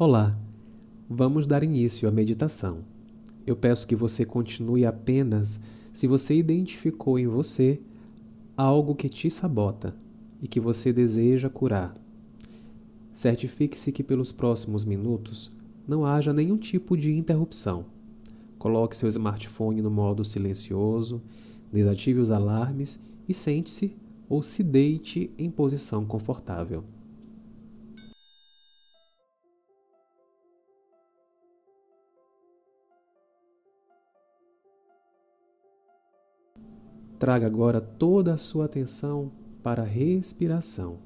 Olá, vamos dar início à meditação. Eu peço que você continue apenas se você identificou em você algo que te sabota e que você deseja curar. Certifique-se que pelos próximos minutos não haja nenhum tipo de interrupção. Coloque seu smartphone no modo silencioso, desative os alarmes e sente-se ou se deite em posição confortável. Traga agora toda a sua atenção para a respiração.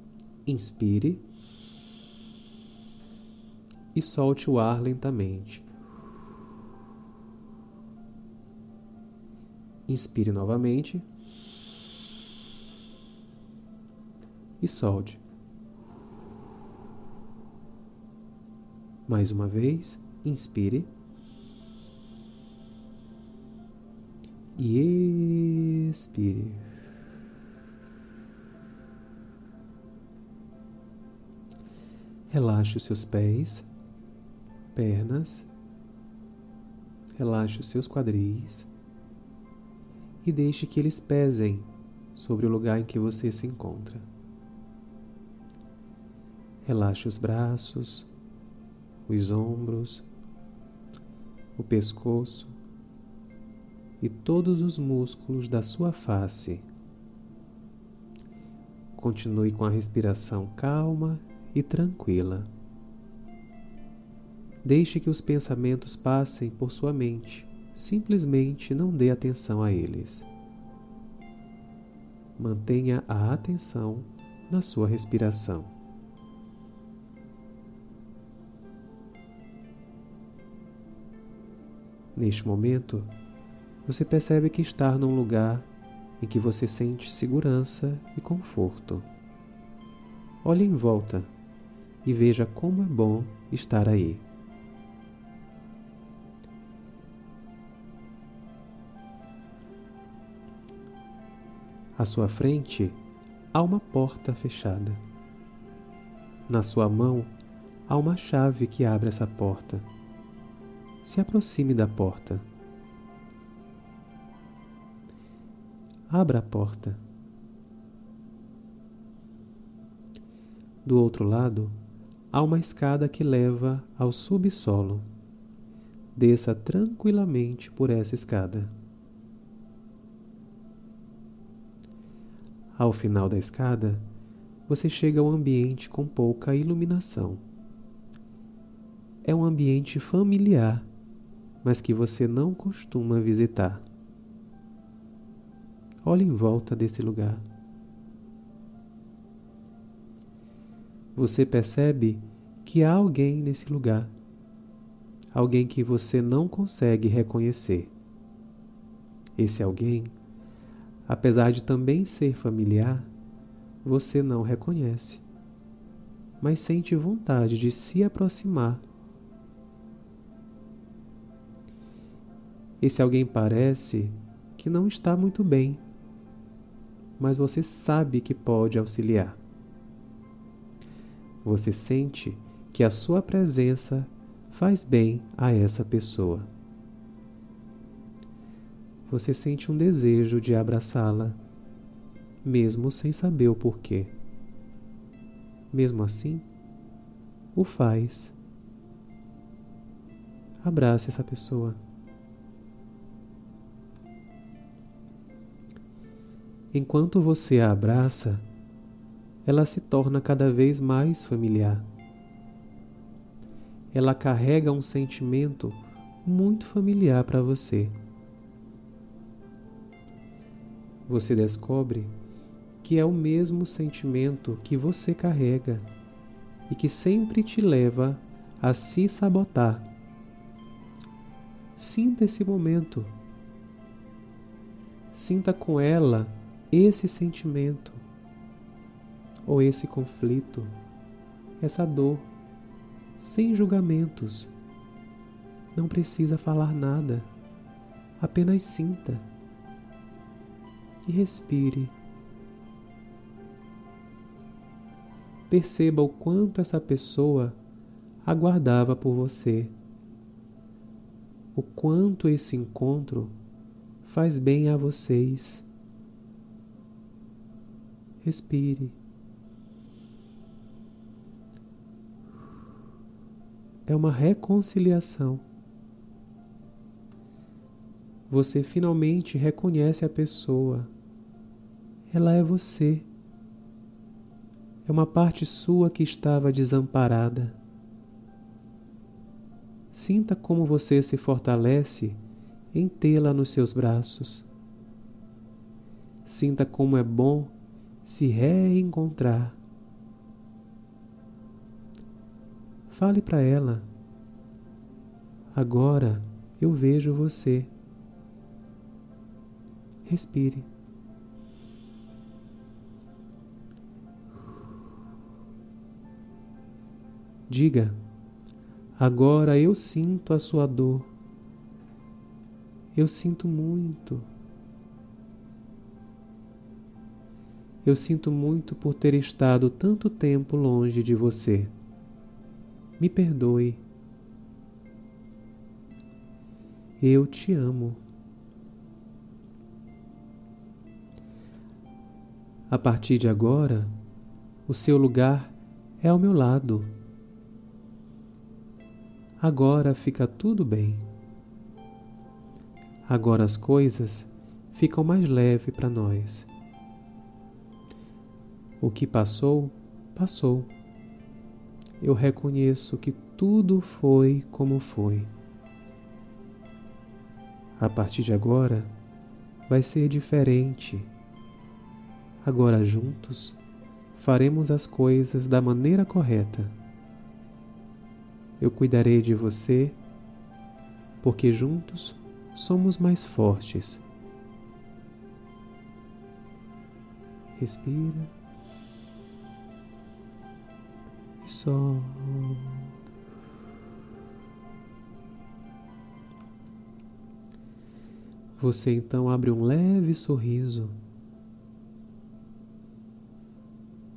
Inspire e solte o ar lentamente. Inspire novamente e solte. Mais uma vez, inspire. E expire. Relaxe os seus pés, pernas, relaxe os seus quadris e deixe que eles pesem sobre o lugar em que você se encontra. Relaxe os braços, os ombros, o pescoço e todos os músculos da sua face. Continue com a respiração calma e tranquila. Deixe que os pensamentos passem por sua mente, simplesmente não dê atenção a eles. Mantenha a atenção na sua respiração. Neste momento, você percebe que está num lugar em que você sente segurança e conforto. Olhe em volta e veja como é bom estar aí. À sua frente há uma porta fechada. Na sua mão há uma chave que abre essa porta. Se aproxime da porta. Abra a porta. Do outro lado, há uma escada que leva ao subsolo. Desça tranquilamente por essa escada. Ao final da escada, você chega a um ambiente com pouca iluminação. É um ambiente familiar, mas que você não costuma visitar. Olhe em volta desse lugar. Você percebe que há alguém nesse lugar, alguém que você não consegue reconhecer. Esse alguém, apesar de também ser familiar, você não reconhece, mas sente vontade de se aproximar. Esse alguém parece que não está muito bem mas você sabe que pode auxiliar. Você sente que a sua presença faz bem a essa pessoa. Você sente um desejo de abraçá-la, mesmo sem saber o porquê. Mesmo assim, o faz. Abrace essa pessoa. Enquanto você a abraça, ela se torna cada vez mais familiar. Ela carrega um sentimento muito familiar para você. Você descobre que é o mesmo sentimento que você carrega e que sempre te leva a se sabotar. Sinta esse momento. Sinta com ela esse sentimento, ou esse conflito, essa dor, sem julgamentos. Não precisa falar nada, apenas sinta e respire. Perceba o quanto essa pessoa aguardava por você. O quanto esse encontro faz bem a vocês. Respire. É uma reconciliação. Você finalmente reconhece a pessoa. Ela é você. É uma parte sua que estava desamparada. Sinta como você se fortalece em tê-la nos seus braços. Sinta como é bom se reencontrar. Fale para ela. Agora eu vejo você. Respire. Diga: Agora eu sinto a sua dor. Eu sinto muito. Eu sinto muito por ter estado tanto tempo longe de você. Me perdoe. Eu te amo. A partir de agora, o seu lugar é ao meu lado. Agora fica tudo bem. Agora as coisas ficam mais leves para nós. O que passou, passou. Eu reconheço que tudo foi como foi. A partir de agora, vai ser diferente. Agora juntos, faremos as coisas da maneira correta eu cuidarei de você, porque juntos somos mais fortes. Respira solta. Você então abre um leve sorriso.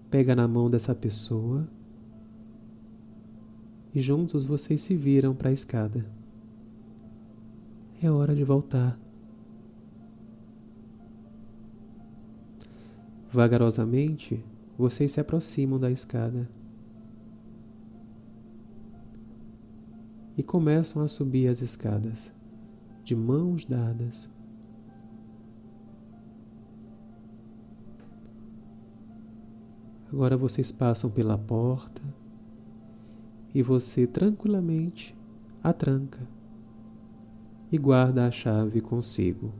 Pega na mão dessa pessoa e juntos vocês se viram para a escada. É hora de voltar. Vagarosamente, vocês se aproximam da escada e começam a subir as escadas, de mãos dadas. Agora vocês passam pela porta e você tranquilamente a tranca e guarda a chave consigo.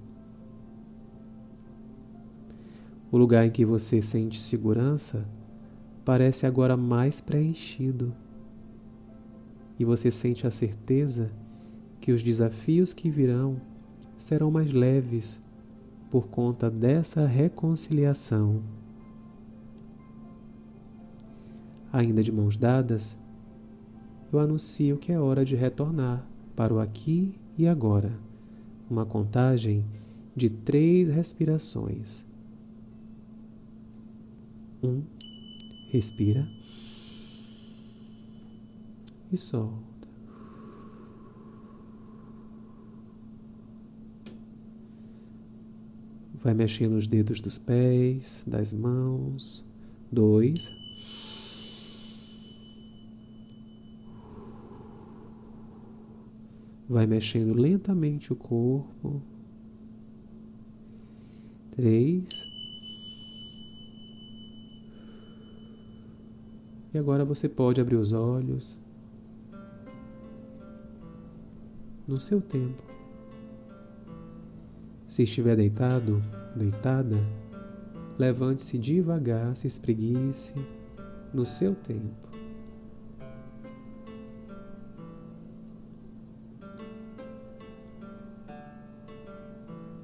O lugar em que você sente segurança parece agora mais preenchido e você sente a certeza que os desafios que virão serão mais leves por conta dessa reconciliação. Ainda de mãos dadas, eu anuncio que é hora de retornar para o aqui e agora. Uma contagem de três respirações. Um, respira e solta. Vai mexendo os dedos dos pés, das mãos. Dois. Vai mexendo lentamente o corpo. Três. E agora você pode abrir os olhos no seu tempo. Se estiver deitado, deitada, levante-se devagar, se espreguice no seu tempo.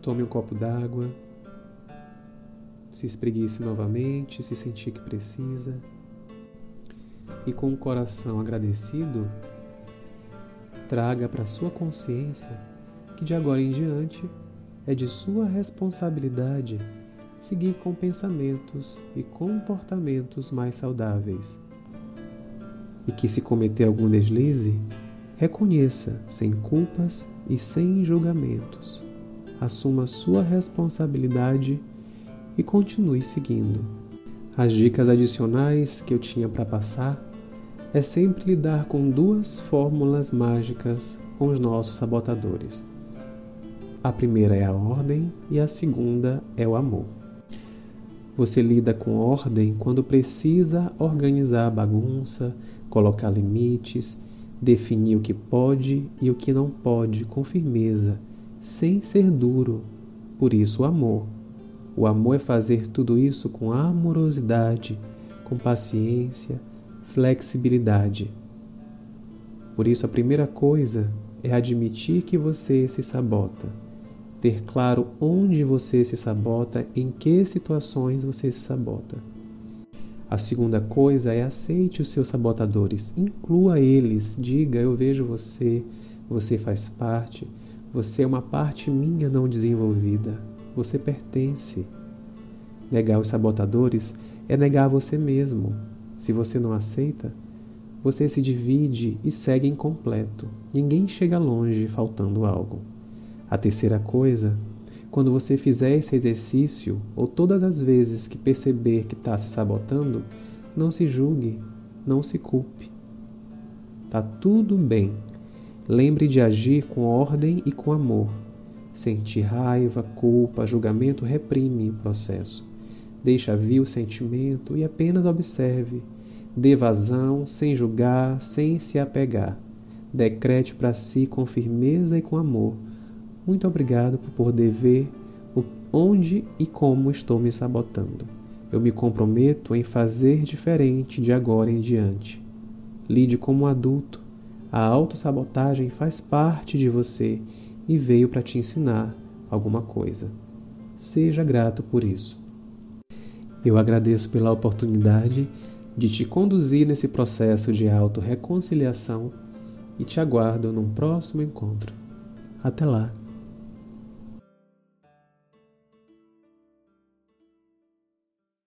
Tome um copo d'água, se espreguice novamente, se sentir que precisa. E com o coração agradecido, traga para sua consciência que de agora em diante é de sua responsabilidade seguir com pensamentos e comportamentos mais saudáveis. e que, se cometer algum deslize, reconheça sem culpas e sem julgamentos. Assuma sua responsabilidade e continue seguindo. As dicas adicionais que eu tinha para passar é sempre lidar com duas fórmulas mágicas com os nossos sabotadores. A primeira é a ordem e a segunda é o amor. Você lida com ordem quando precisa organizar a bagunça, colocar limites, definir o que pode e o que não pode com firmeza, sem ser duro. Por isso, o amor. O amor é fazer tudo isso com amorosidade, com paciência, flexibilidade. Por isso, a primeira coisa é admitir que você se sabota, ter claro onde você se sabota, em que situações você se sabota. A segunda coisa é aceite os seus sabotadores, inclua eles, diga: Eu vejo você, você faz parte, você é uma parte minha não desenvolvida, você pertence. Negar os sabotadores é negar você mesmo. Se você não aceita, você se divide e segue incompleto. Ninguém chega longe faltando algo. A terceira coisa, quando você fizer esse exercício, ou todas as vezes que perceber que está se sabotando, não se julgue, não se culpe. Tá tudo bem. Lembre de agir com ordem e com amor. Sentir raiva, culpa, julgamento reprime o processo. Deixa vir o sentimento e apenas observe Dê vazão, sem julgar, sem se apegar. Decrete para si com firmeza e com amor. Muito obrigado por poder ver onde e como estou me sabotando. Eu me comprometo em fazer diferente de agora em diante. Lide como adulto. A autossabotagem faz parte de você e veio para te ensinar alguma coisa. Seja grato por isso. Eu agradeço pela oportunidade de te conduzir nesse processo de autorreconciliação e te aguardo num próximo encontro. Até lá!